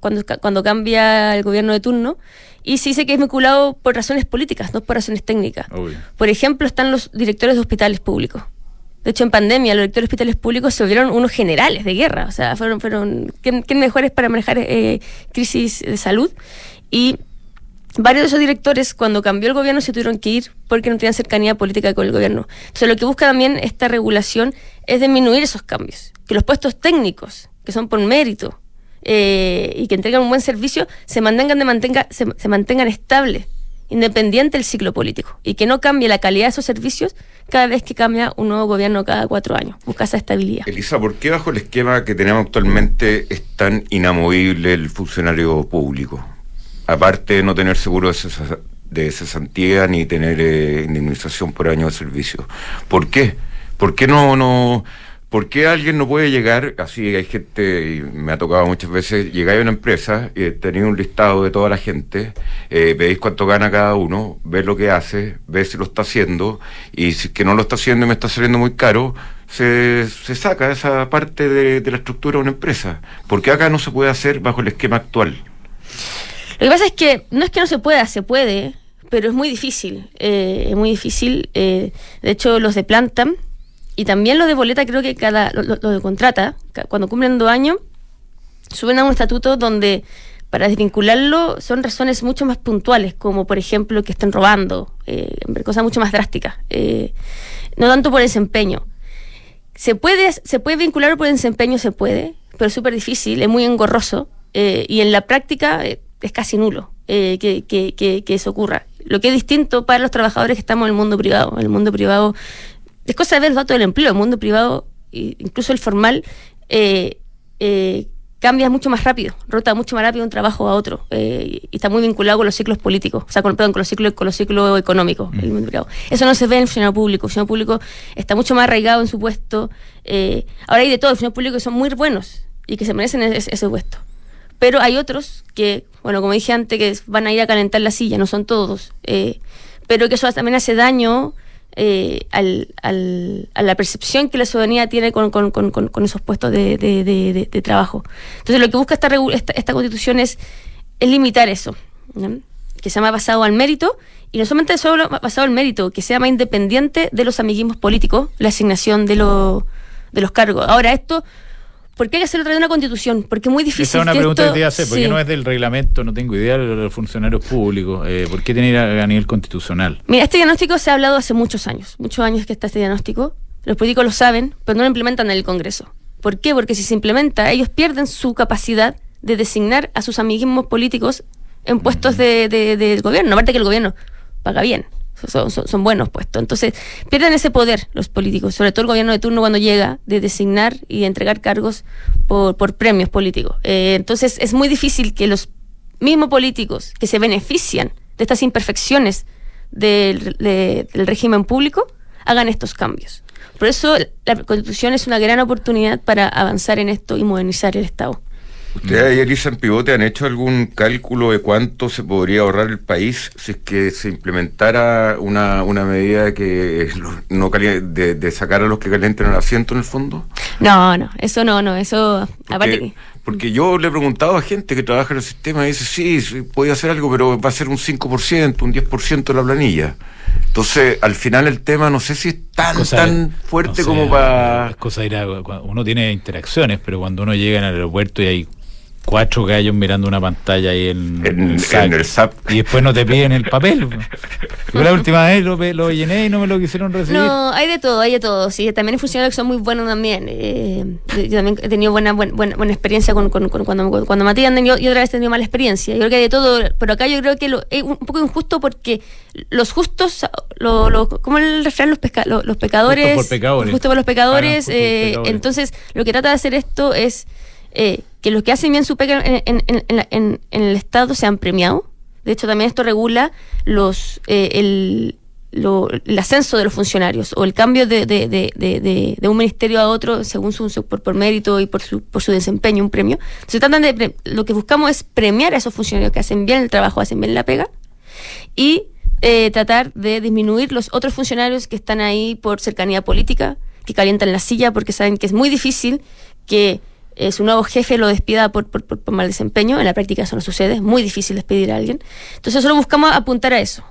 cuando, cuando cambia el gobierno de turno y se dice que es vinculado por razones políticas, no por razones técnicas. Por ejemplo, están los directores de hospitales públicos. De hecho, en pandemia, los directores de hospitales públicos se volvieron unos generales de guerra. O sea, fueron, fueron ¿quién, mejores para manejar eh, crisis de salud? Y varios de esos directores, cuando cambió el gobierno, se tuvieron que ir porque no tenían cercanía política con el gobierno. Entonces, lo que busca también esta regulación es disminuir esos cambios. Que los puestos técnicos, que son por mérito eh, y que entregan un buen servicio, se mantengan, de mantenga, se, mantengan estables, independiente del ciclo político. Y que no cambie la calidad de esos servicios cada vez que cambia un nuevo gobierno cada cuatro años. Busca esa estabilidad. Elisa, ¿por qué bajo el esquema que tenemos actualmente es tan inamovible el funcionario público? Aparte de no tener seguro de, cesantía ni tener eh, indemnización por año de servicio. ¿Por qué? ¿Por qué no, no, por qué alguien no puede llegar, así hay gente, y me ha tocado muchas veces, llegar a una empresa y tener un listado de toda la gente, eh, veis cuánto gana cada uno, ver lo que hace, ver si lo está haciendo, y si que no lo está haciendo y me está saliendo muy caro, se, se saca esa parte de, de la estructura de una empresa. Porque acá no se puede hacer bajo el esquema actual. Lo que pasa es que no es que no se pueda, se puede, pero es muy difícil. Eh, es muy difícil. Eh, de hecho, los de planta y también los de boleta, creo que cada los lo de contrata, cuando cumplen dos años, suben a un estatuto donde para desvincularlo son razones mucho más puntuales, como por ejemplo que estén robando, eh, cosas mucho más drásticas. no tanto por desempeño. Se puede, se puede vincular por desempeño, se puede, pero es súper difícil, es muy engorroso. y en la práctica es casi nulo eh, que, que, que, eso ocurra. Lo que es distinto para los trabajadores que estamos en el mundo privado. En el mundo privado, es cosa de ver los datos del empleo. En el mundo privado, incluso el formal, eh, eh, cambia mucho más rápido, rota mucho más rápido de un trabajo a otro. y está muy vinculado con los ciclos políticos, o sea, con, perdón, con los ciclos, con los ciclos económicos. El mundo privado. Eso no se ve en el funcionario público. El funcionario público está mucho más arraigado en su puesto. ahora hay de todo, el funcionario público que son muy buenos y que se merecen ese puesto. Pero hay otros que, bueno, como dije antes, que van a ir a calentar la silla, no son todos, eh, pero que eso también hace daño eh, al, al, a la percepción que la ciudadanía tiene con, con, con, con esos puestos de, de, trabajo. Entonces, lo que busca esta, esta, esta constitución es, es limitar eso, que sea más basado al mérito, y no solamente solo basado al mérito, que sea más independiente de los amiguismos políticos, la asignación de, lo, de los cargos. Ahora, esto ¿Por qué hay que hacerlo a través de una constitución? Porque es muy difícil. Esa es una pregunta que te hacer, ¿por qué no es del reglamento? No tengo idea de los funcionarios públicos. Eh, ¿Por qué tiene que ir a, nivel constitucional? Mira, este diagnóstico se ha hablado hace muchos años, muchos años que está este diagnóstico. Los políticos lo saben, pero no lo implementan en el Congreso. ¿Por qué? Porque si se implementa, ellos pierden su capacidad de designar a sus amiguismos políticos en puestos de, del gobierno. Aparte que el gobierno paga bien son, buenos puestos. Entonces, pierden ese poder los políticos, sobre todo el gobierno de turno cuando llega de designar y entregar cargos por, premios políticos. Eh, entonces, es muy difícil que los mismos políticos que se benefician de estas imperfecciones del, del régimen público hagan estos cambios. Por eso la Constitución es una gran oportunidad para avanzar en esto y modernizar el Estado. ¿Ustedes ahí, Elisa, en Pivote, han hecho algún cálculo de cuánto se podría ahorrar el país si es que se implementara una, una medida que no de, de, sacar a los que calienten el asiento en el fondo? No, no, eso no, no, eso porque, Porque yo le he preguntado a gente que trabaja en el sistema y dice, sí, sí puede hacer algo, pero va a ser un 5%, un 10% de la planilla. Entonces, al final el tema no sé si es tan, tan fuerte como para... Cosa uno tiene interacciones, pero cuando uno llega en el aeropuerto y hay cuatro gallos mirando una pantalla ahí en, el, SAP. Y después no te piden el papel. Yo la última vez lo, lo, llené y no me lo quisieron recibir. No, hay de todo, hay de todo. Sí, también hay funcionarios que son muy buenos también. Eh, yo también he tenido buena, buena, buena experiencia con, con, cuando, cuando Matías y, y otra vez he tenido mala experiencia. Yo creo que hay de todo, pero acá yo creo que lo, es un poco injusto porque los justos, lo, lo, ¿cómo el refrán? Los, los, pecadores. Justo por pecadores. Justo por los pecadores. Eh, entonces, lo que trata de hacer esto es eh, que los que hacen bien su pega en, el Estado sean premiados. De hecho, también esto regula los eh, el, ascenso de los funcionarios o el cambio de, un ministerio a otro según su, por, mérito y por su, por su desempeño, un premio. Entonces, tratan de, lo que buscamos es premiar a esos funcionarios que hacen bien el trabajo, hacen bien la pega y eh, tratar de disminuir los otros funcionarios que están ahí por cercanía política, que calientan la silla porque saben que es muy difícil que eh, su nuevo jefe lo despida por, mal desempeño. En la práctica eso no sucede, es muy difícil despedir a alguien. Entonces solo buscamos apuntar a eso,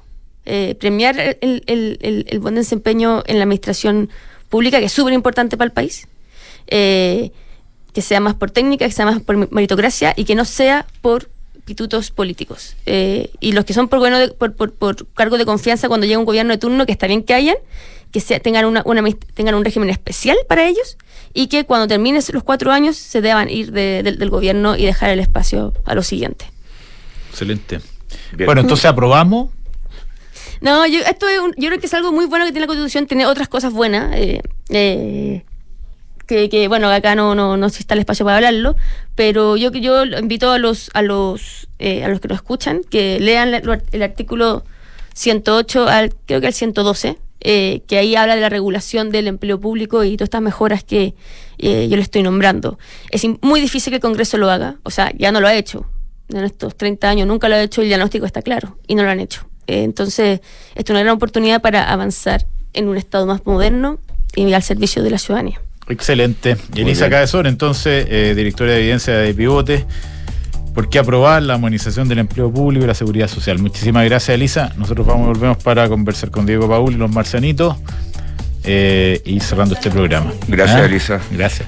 eh, premiar el, buen desempeño en la administración pública, que es súper importante para el país, eh, que sea más por técnica, que sea más por meritocracia y que no sea por pitutos políticos. y los que son por, bueno por, por, cargo de confianza cuando llega un gobierno de turno, que está bien que hayan, que sea, tengan, una, tengan un régimen especial para ellos y que cuando terminen los cuatro años se deban ir del gobierno y dejar el espacio a lo siguiente. Excelente. Bueno, entonces aprobamos. No, yo, esto es yo creo que es algo muy bueno que tiene la Constitución, tiene otras cosas buenas. Eh, eh, que, bueno, acá no, no, no está el espacio para hablarlo, pero yo yo invito a los a los eh, a los que lo escuchan que lean el artículo 108 al creo que al 112 eh, que ahí habla de la regulación del empleo público y todas estas mejoras que eh, yo le estoy nombrando. Es muy difícil que el Congreso lo haga, o sea, ya no lo ha hecho. En estos 30 años nunca lo ha hecho, el diagnóstico está claro, y no lo han hecho. Eh, entonces, esto es una gran oportunidad para avanzar en un Estado más moderno y al servicio de la ciudadanía. Excelente. Elisa Cabezón, entonces, eh, directora de evidencia de Pivote. ¿Por qué aprobar la armonización del empleo público y la seguridad social? Muchísimas gracias, Elisa. Nosotros vamos volvemos para conversar con Diego Paul y los marcianitos eh, y cerrando este programa. Gracias, ¿Ah? Elisa. Gracias.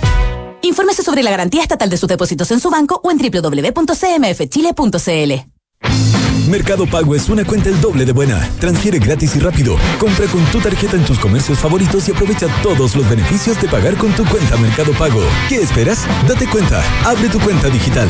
Infórmese sobre la garantía estatal de sus depósitos en su banco o en www.cmfchile.cl. Mercado Pago es una cuenta el doble de buena. Transfiere gratis y rápido. Compra con tu tarjeta en tus comercios favoritos y aprovecha todos los beneficios de pagar con tu cuenta Mercado Pago. ¿Qué esperas? Date cuenta. Abre tu cuenta digital.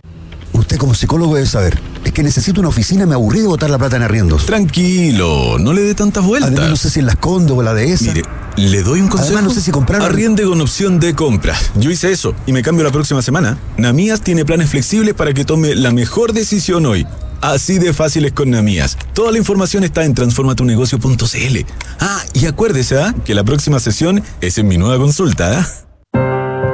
Usted como psicólogo debe saber. Es que necesito una oficina, me aburrí de botar la plata en arriendos. Tranquilo, no le dé tantas vueltas. Además, no sé si en las Conde o la de esa. Mire, le doy un consejo. Además, no sé si comprar. Arriende con opción de compra. Yo hice eso y me cambio la próxima semana. Namías tiene planes flexibles para que tome la mejor decisión hoy. Así de fáciles con Namías. Toda la información está en transformatunegocio.cl. Ah, y acuérdese, ¿ah? Que la próxima sesión es en mi nueva consulta, ¿ah?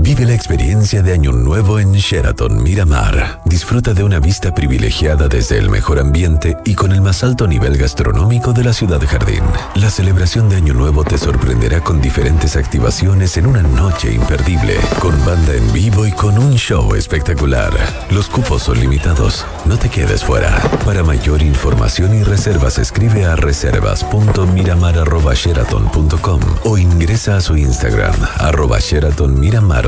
Vive la experiencia de Año Nuevo en Sheraton Miramar. Disfruta de una vista privilegiada desde el mejor ambiente y con el más alto nivel gastronómico de la ciudad jardín. La celebración de Año Nuevo te sorprenderá con diferentes activaciones en una noche imperdible, con banda en vivo y con un show espectacular. Los cupos son limitados. No te quedes fuera. Para mayor información y reservas escribe a reservas.miramar.sheraton.com o ingresa a su Instagram arroba Sheraton Miramar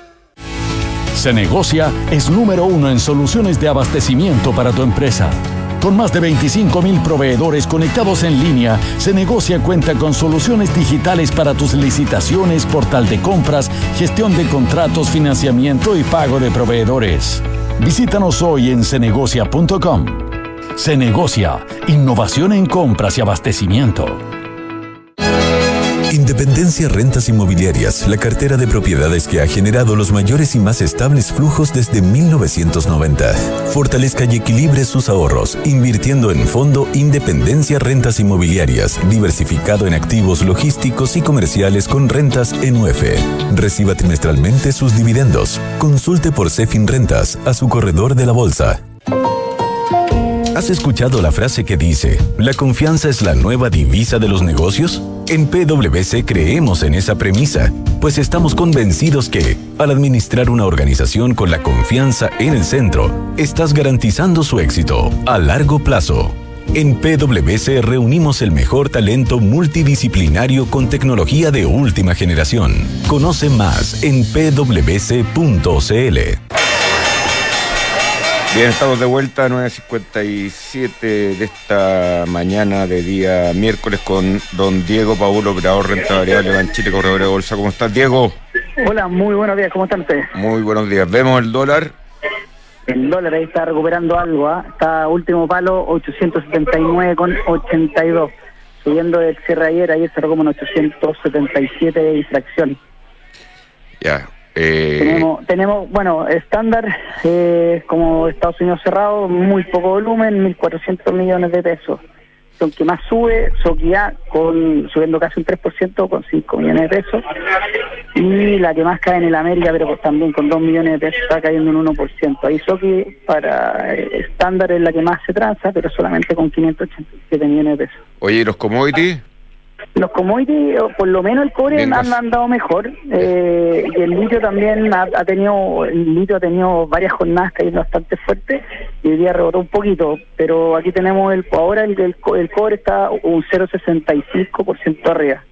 se negocia es número uno en soluciones de abastecimiento para tu empresa. Con más de 25 mil proveedores conectados en línea, Se Negocia cuenta con soluciones digitales para tus licitaciones, portal de compras, gestión de contratos, financiamiento y pago de proveedores. Visítanos hoy en cenegocia.com. Se Negocia, innovación en compras y abastecimiento. Independencia Rentas Inmobiliarias, la cartera de propiedades que ha generado los mayores y más estables flujos desde 1990. Fortalezca y equilibre sus ahorros, invirtiendo en fondo Independencia Rentas Inmobiliarias, diversificado en activos logísticos y comerciales con rentas en UF. Reciba trimestralmente sus dividendos. Consulte por Cefin Rentas a su corredor de la bolsa. ¿Has escuchado la frase que dice, la confianza es la nueva divisa de los negocios? En PwC creemos en esa premisa pues estamos convencidos que, al administrar una organización con la confianza en el centro, estás garantizando su éxito a largo plazo. En PwC reunimos el mejor talento multidisciplinario con tecnología de última generación. Conoce más en pwc.cl. Bien, estamos de vuelta a 9.57 de esta mañana de día miércoles con don Diego Paulo, operador renta variable en Chile, corredor de bolsa. ¿Cómo estás, Diego? Hola, muy buenos días, ¿cómo están ustedes? Muy buenos días. Vemos el dólar. El dólar ahí está recuperando algo, ¿ah? está último palo 879,82, subiendo el cierre ayer, ayer cerró como en 877 y fracción. Ya, eh, tenemos, tenemos, bueno, estándar, eh, como Estados Unidos cerrado, muy poco volumen, 1.400 millones de pesos. Son que más sube, Soquia con subiendo casi un 3% con 5 millones de pesos. Y la que más cae en el América, pero también con 2 millones de pesos, está cayendo un 1%. Ahí Soqui para eh, estándar es la que más se transa, pero solamente con 587 millones de pesos. Oye, ¿y los commodities? Los commodities, por lo menos el cobre han andado mejor eh, y el litio también ha, tenido, el litio ha tenido varias jornadas cayendo bastante fuerte y hoy día rebotó un poquito, pero aquí tenemos el, ahora el, el, el cobre está un 0,65% arriba,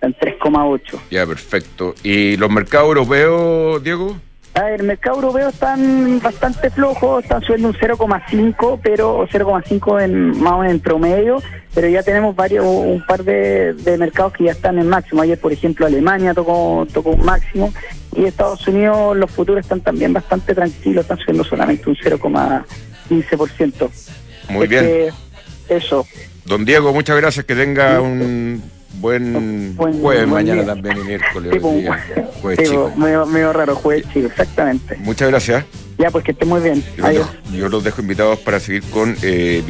en 3,8. Ya, perfecto. ¿Y los mercados europeos, Diego? El mercado europeo están bastante flojos, están subiendo un 0,5, pero 0,5 en más o menos en promedio, pero ya tenemos varios un par de, mercados que ya están en máximo. Ayer, por ejemplo, Alemania tocó tocó un máximo y Estados Unidos los futuros están también bastante tranquilos, están subiendo solamente un 0,15%. Muy bien. Eso. Don Diego, muchas gracias, que tenga un Buen, jueves, mañana también y miércoles. jueves chico. Medio, raro, jueves chico, exactamente. Muchas gracias. Ya, pues que esté muy bien. Yo, Los, yo los dejo invitados para seguir con eh,